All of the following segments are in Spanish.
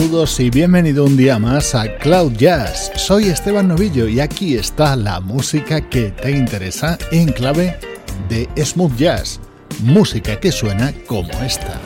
Saludos y bienvenido un día más a Cloud Jazz. Soy Esteban Novillo y aquí está la música que te interesa en clave de smooth jazz, música que suena como esta.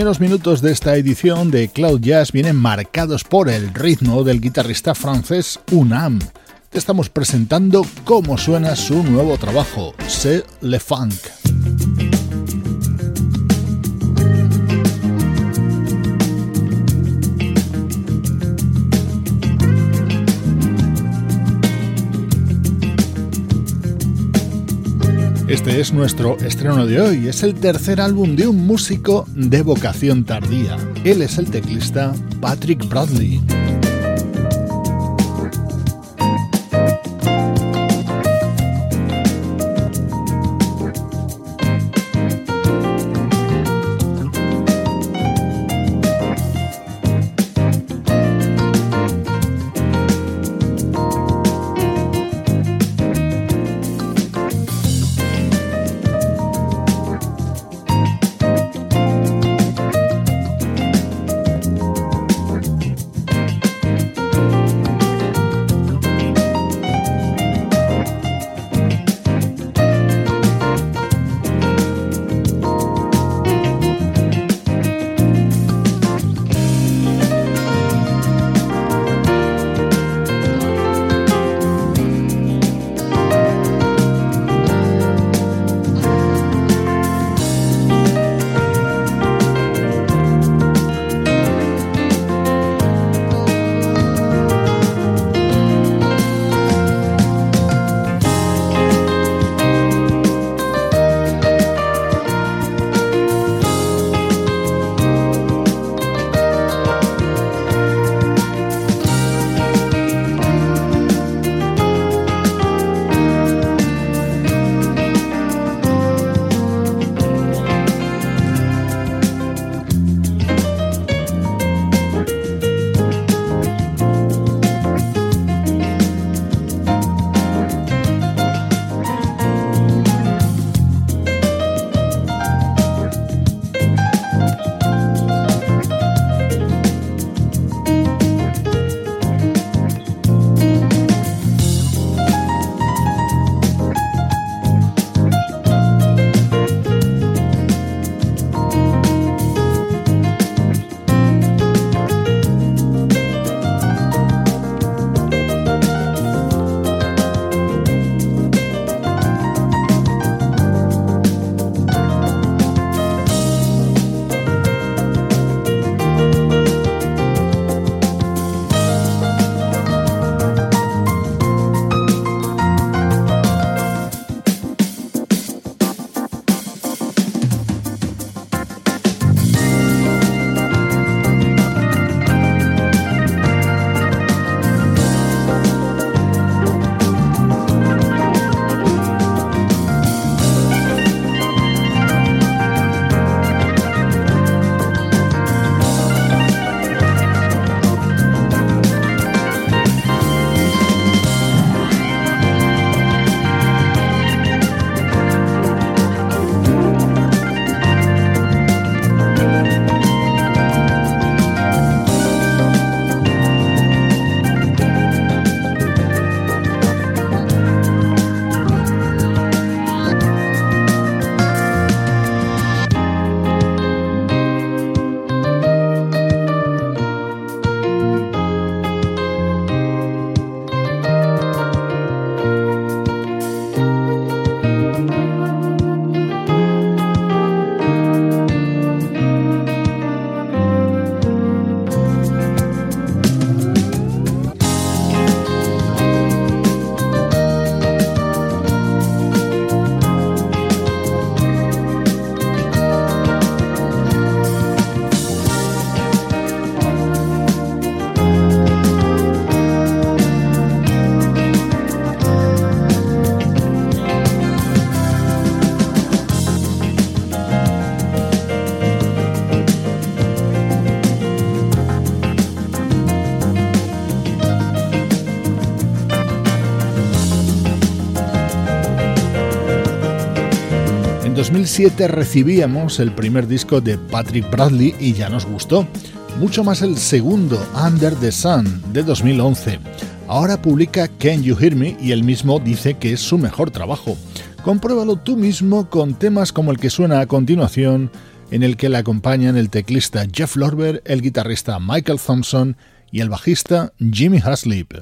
Primeros minutos de esta edición de Cloud Jazz vienen marcados por el ritmo del guitarrista francés Unam. Te estamos presentando cómo suena su nuevo trabajo, C'est le Funk. Este es nuestro estreno de hoy. Es el tercer álbum de un músico de vocación tardía. Él es el teclista Patrick Bradley. 2007 recibíamos el primer disco de Patrick Bradley y ya nos gustó. Mucho más el segundo, Under the Sun, de 2011. Ahora publica Can You Hear Me y él mismo dice que es su mejor trabajo. Compruébalo tú mismo con temas como el que suena a continuación en el que le acompañan el teclista Jeff Lorber, el guitarrista Michael Thompson y el bajista Jimmy Haslip.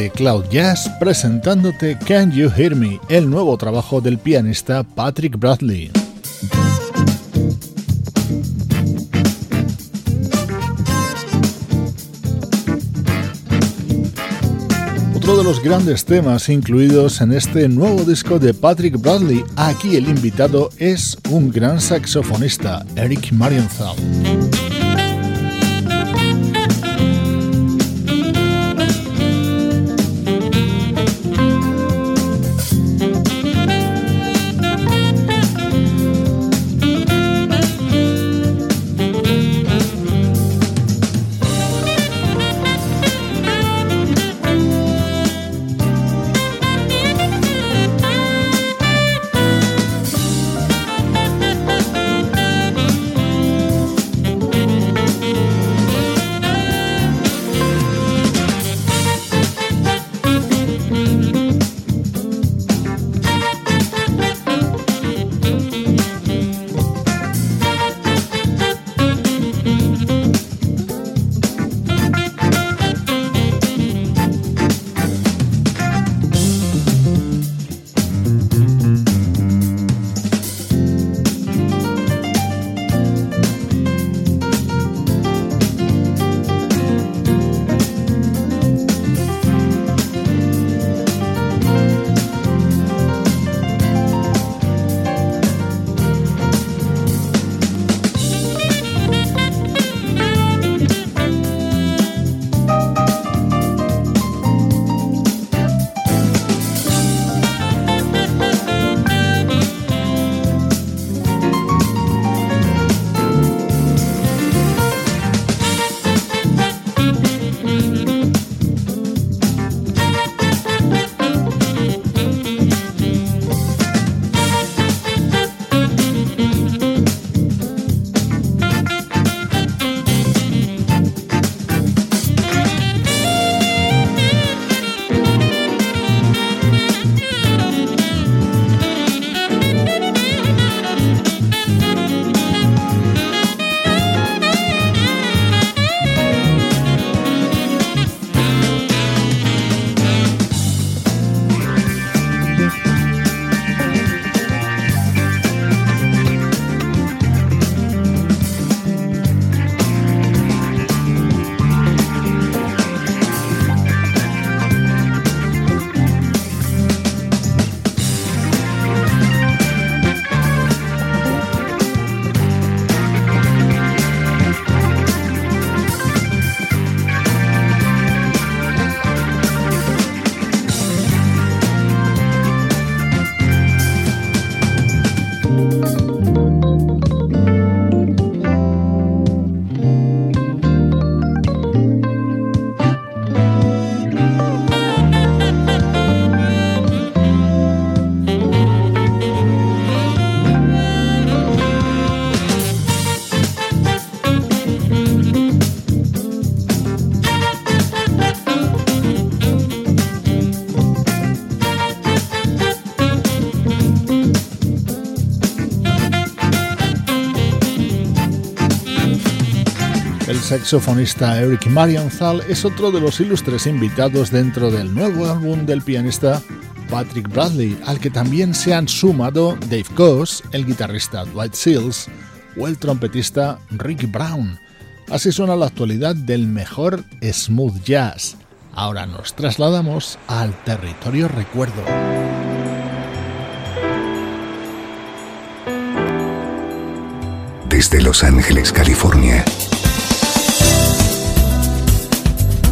Desde Cloud Jazz presentándote Can You Hear Me, el nuevo trabajo del pianista Patrick Bradley. Otro de los grandes temas incluidos en este nuevo disco de Patrick Bradley, aquí el invitado es un gran saxofonista, Eric Marienthal. Saxofonista Eric Marienthal es otro de los ilustres invitados dentro del nuevo álbum del pianista Patrick Bradley, al que también se han sumado Dave Coase, el guitarrista Dwight Seals o el trompetista Ricky Brown. Así suena la actualidad del mejor smooth jazz. Ahora nos trasladamos al territorio recuerdo. Desde Los Ángeles, California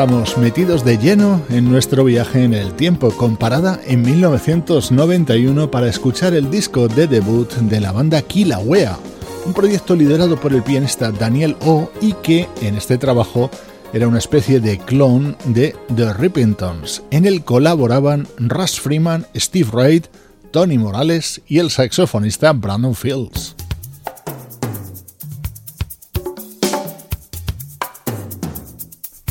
Estamos metidos de lleno en nuestro viaje en el tiempo, comparada en 1991 para escuchar el disco de debut de la banda Kilauea, un proyecto liderado por el pianista Daniel O y que en este trabajo era una especie de clon de The Rippingtons. En él colaboraban Russ Freeman, Steve Reid, Tony Morales y el saxofonista Brandon Fields.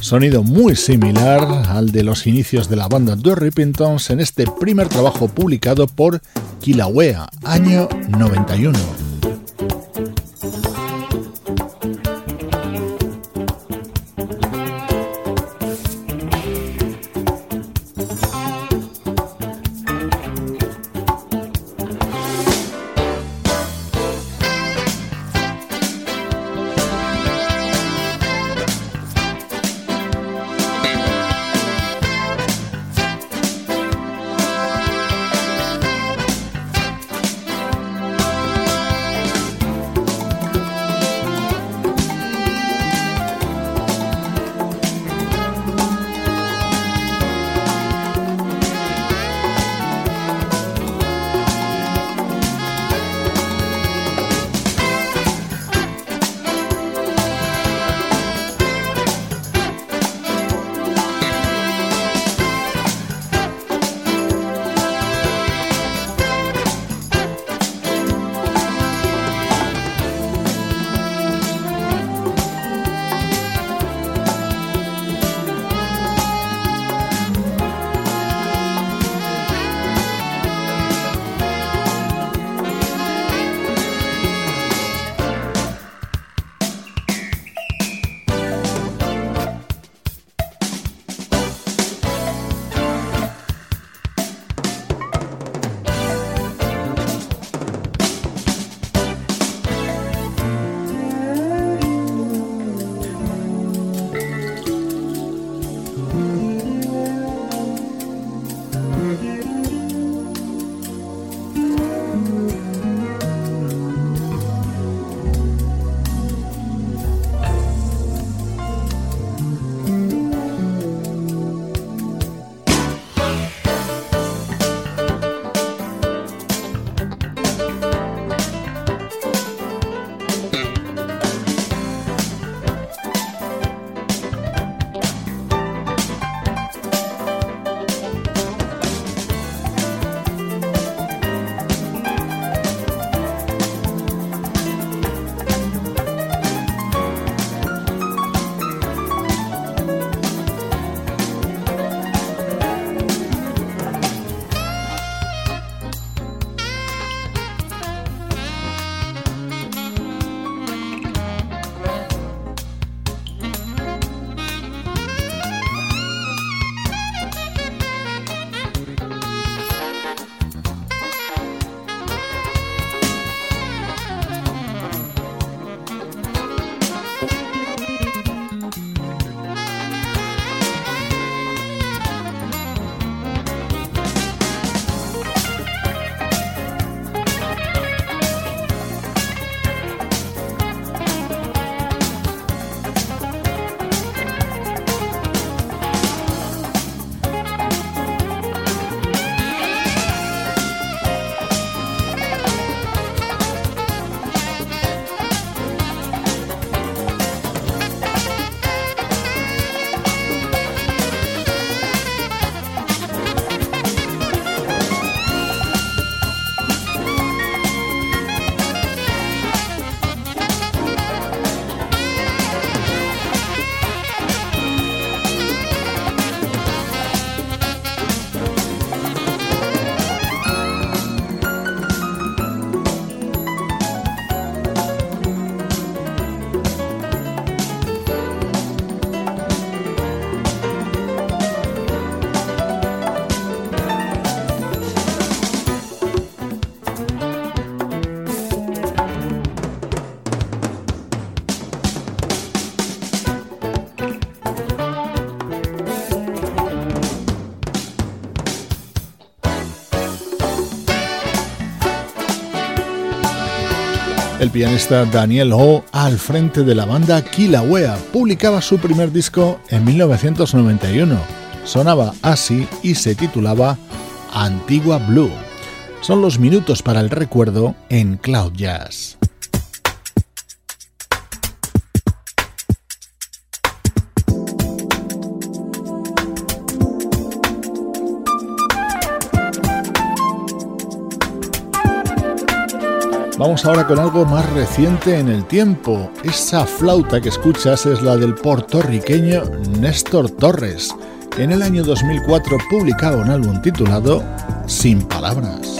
Sonido muy similar al de los inicios de la banda The Rippingtons en este primer trabajo publicado por Kilauea, año 91. Pianista Daniel Ho al frente de la banda Kilauea. Publicaba su primer disco en 1991. Sonaba así y se titulaba Antigua Blue. Son los minutos para el recuerdo en Cloud Jazz. Vamos ahora con algo más reciente en el tiempo. Esa flauta que escuchas es la del puertorriqueño Néstor Torres. En el año 2004 publicaba un álbum titulado Sin Palabras.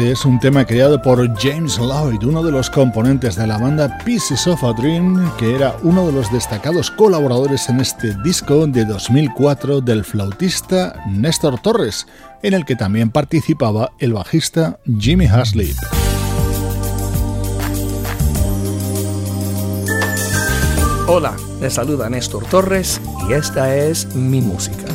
Este es un tema creado por James Lloyd, uno de los componentes de la banda Pieces of a Dream, que era uno de los destacados colaboradores en este disco de 2004 del flautista Néstor Torres, en el que también participaba el bajista Jimmy Haslip. Hola, les saluda Néstor Torres y esta es mi música.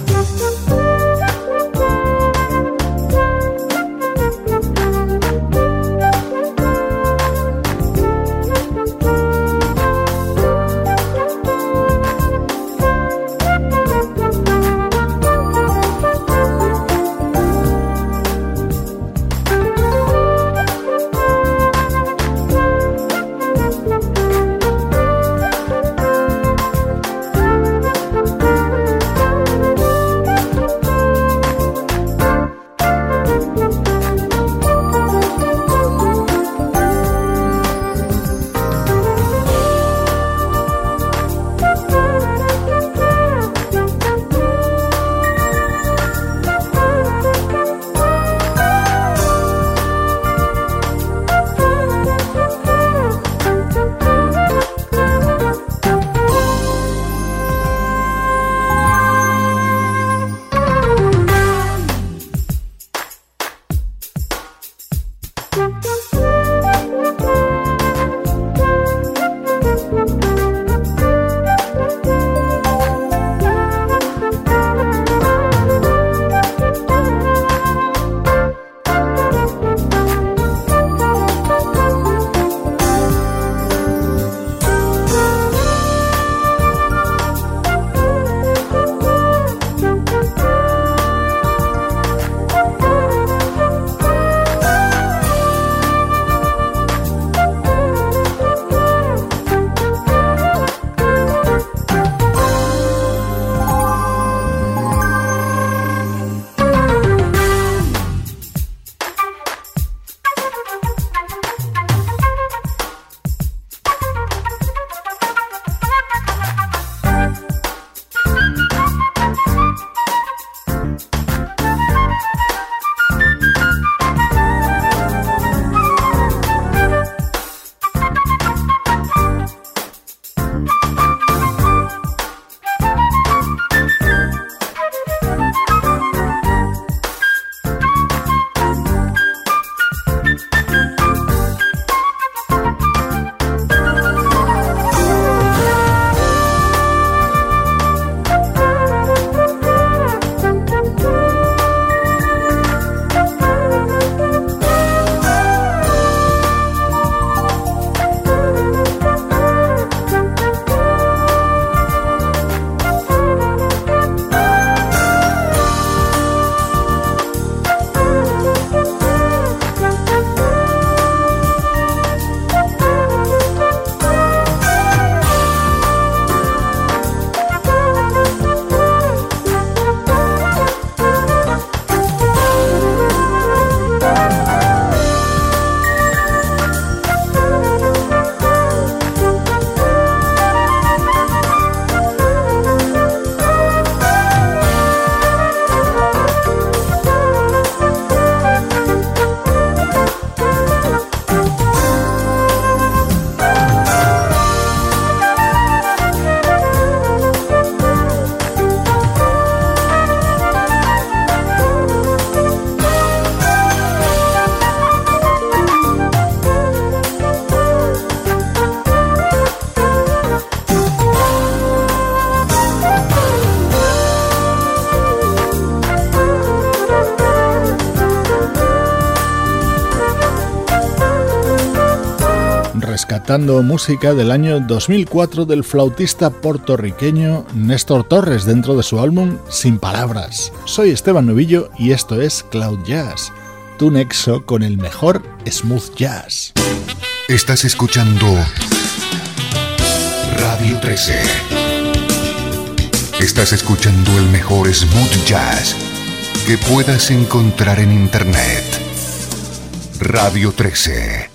Rescatando música del año 2004 del flautista puertorriqueño Néstor Torres dentro de su álbum Sin Palabras. Soy Esteban Novillo y esto es Cloud Jazz, tu nexo con el mejor smooth jazz. Estás escuchando Radio 13. Estás escuchando el mejor smooth jazz que puedas encontrar en Internet. Radio 13.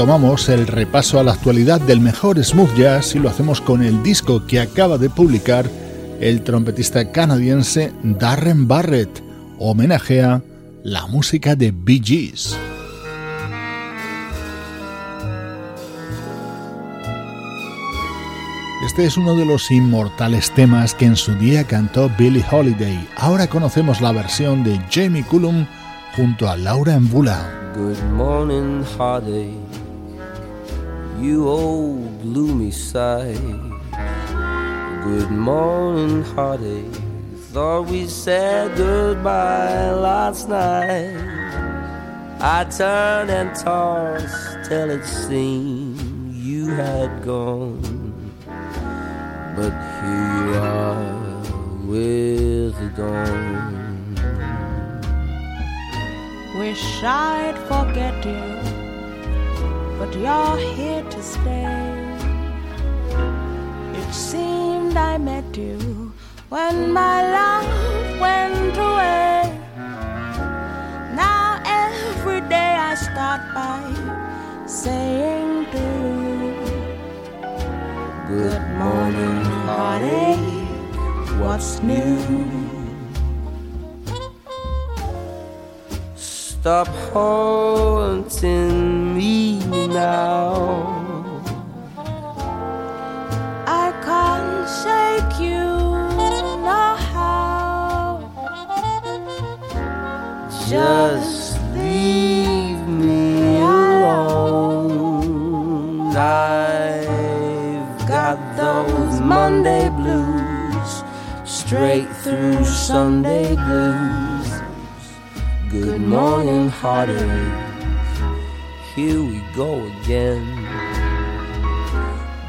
Retomamos el repaso a la actualidad del mejor smooth jazz y lo hacemos con el disco que acaba de publicar el trompetista canadiense Darren Barrett. Homenajea la música de Bee Gees. Este es uno de los inmortales temas que en su día cantó Billie Holiday. Ahora conocemos la versión de Jamie Cullum junto a Laura Mbula. Good you old gloomy sight. Good morning, heartache. Thought we said goodbye last night. I turned and tossed till it seemed you had gone. But here you are with the dawn. Wish I'd forget you, but you're here to stay. It seemed I met you when my love went away. Now every day I start by saying to you, Good morning, heartache. What's new? Stop haunting me now. I can't shake you no how. Just leave me alone. I've got those Monday blues, straight through Sunday blues. Good morning, heartache. Here we go again.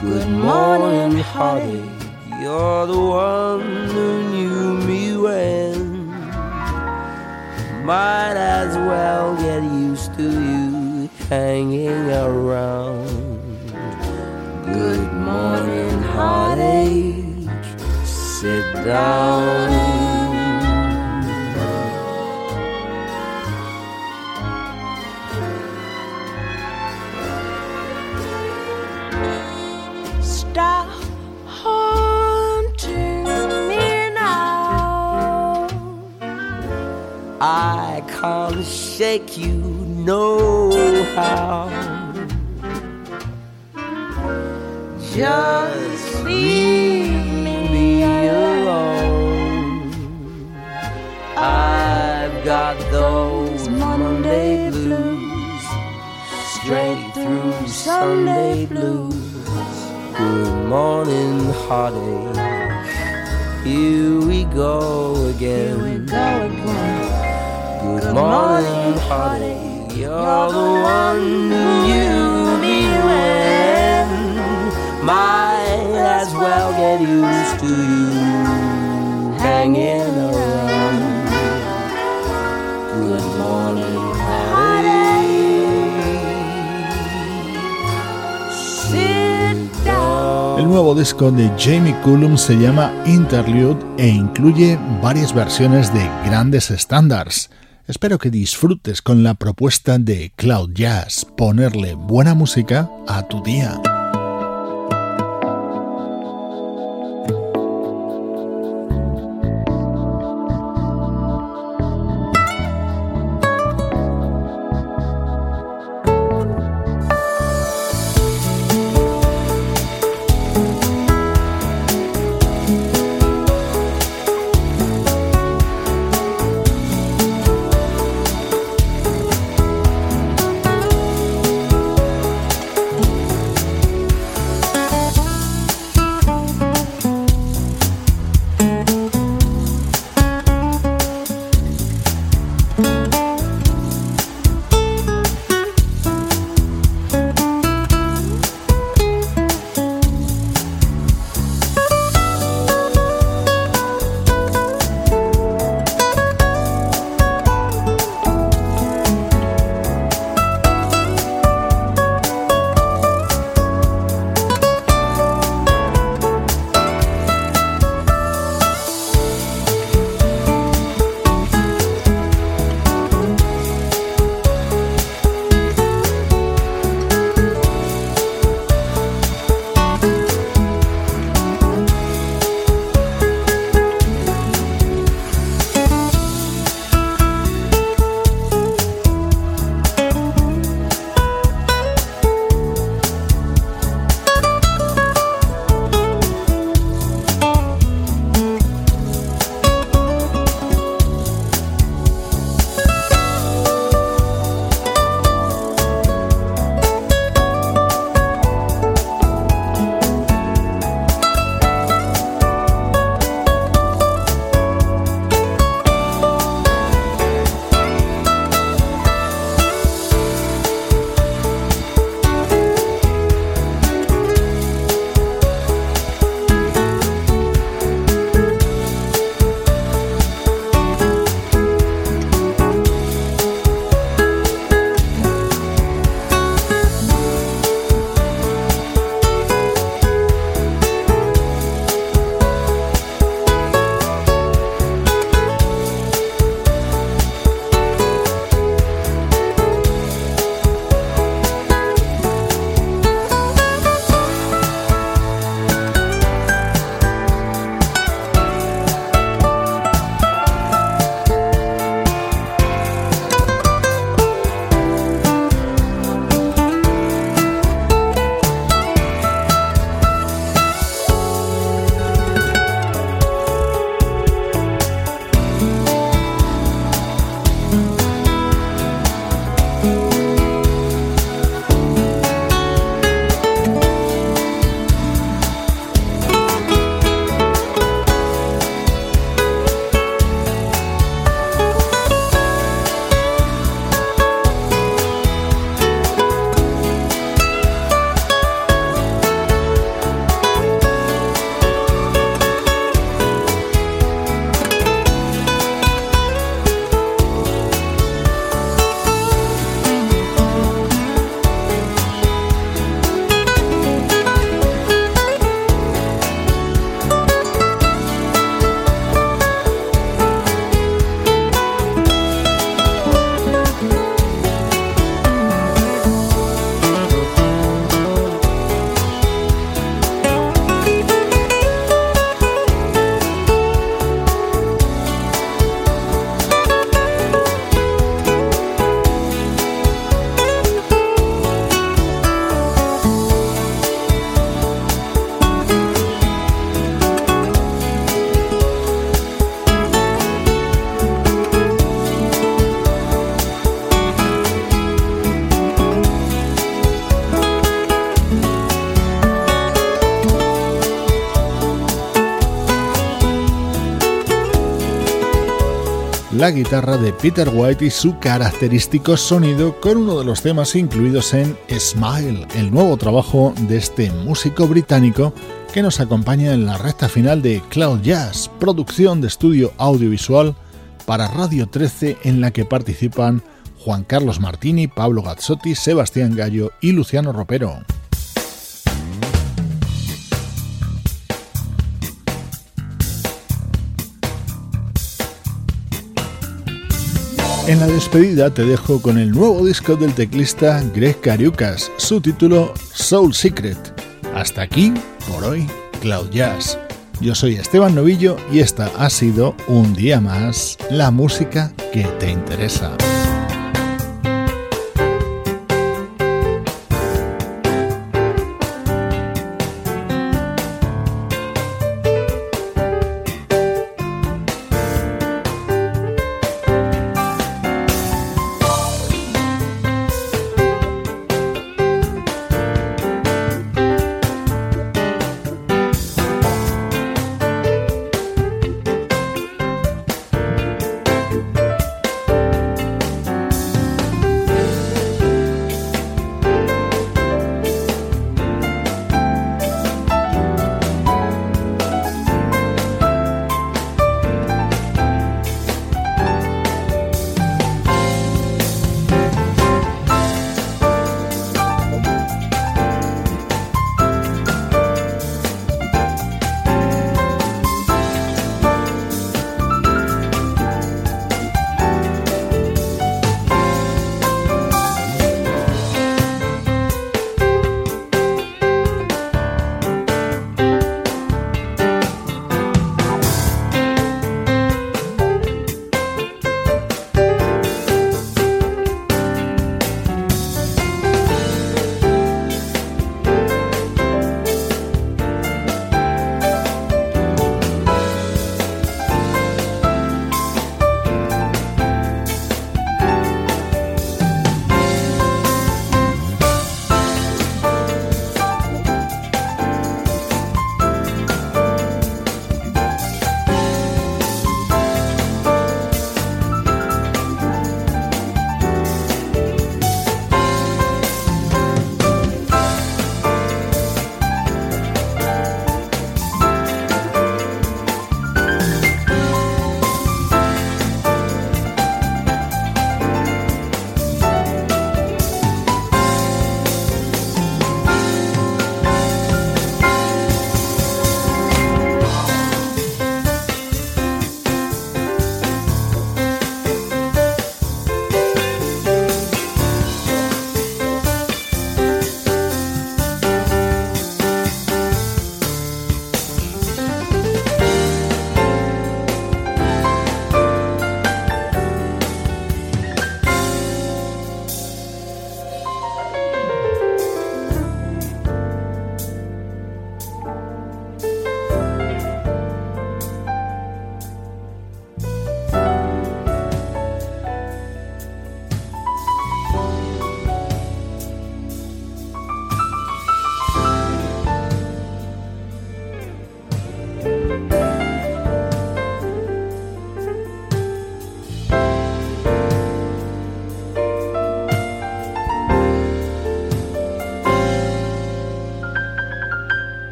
Good morning, heartache. You're the one who knew me when. Might as well get used to you hanging around. Good morning, heartache. Sit down. I can't shake you no how. Just leave me alone. I've got those Monday blues, straight through Sunday blues. Good morning, heartache. Here we go again. Go again. Morning, the. El nuevo disco de Jamie Cullum se llama Interlude e incluye varias versiones de grandes estándares. Espero que disfrutes con la propuesta de Cloud Jazz, ponerle buena música a tu día. La guitarra de Peter White y su característico sonido con uno de los temas incluidos en Smile, el nuevo trabajo de este músico británico que nos acompaña en la recta final de Cloud Jazz, producción de estudio audiovisual para Radio 13 en la que participan Juan Carlos Martini, Pablo Gazzotti, Sebastián Gallo y Luciano Ropero. En la despedida te dejo con el nuevo disco del teclista Greg Cariucas, su título Soul Secret. Hasta aquí, por hoy, Cloud Jazz. Yo soy Esteban Novillo y esta ha sido un día más la música que te interesa.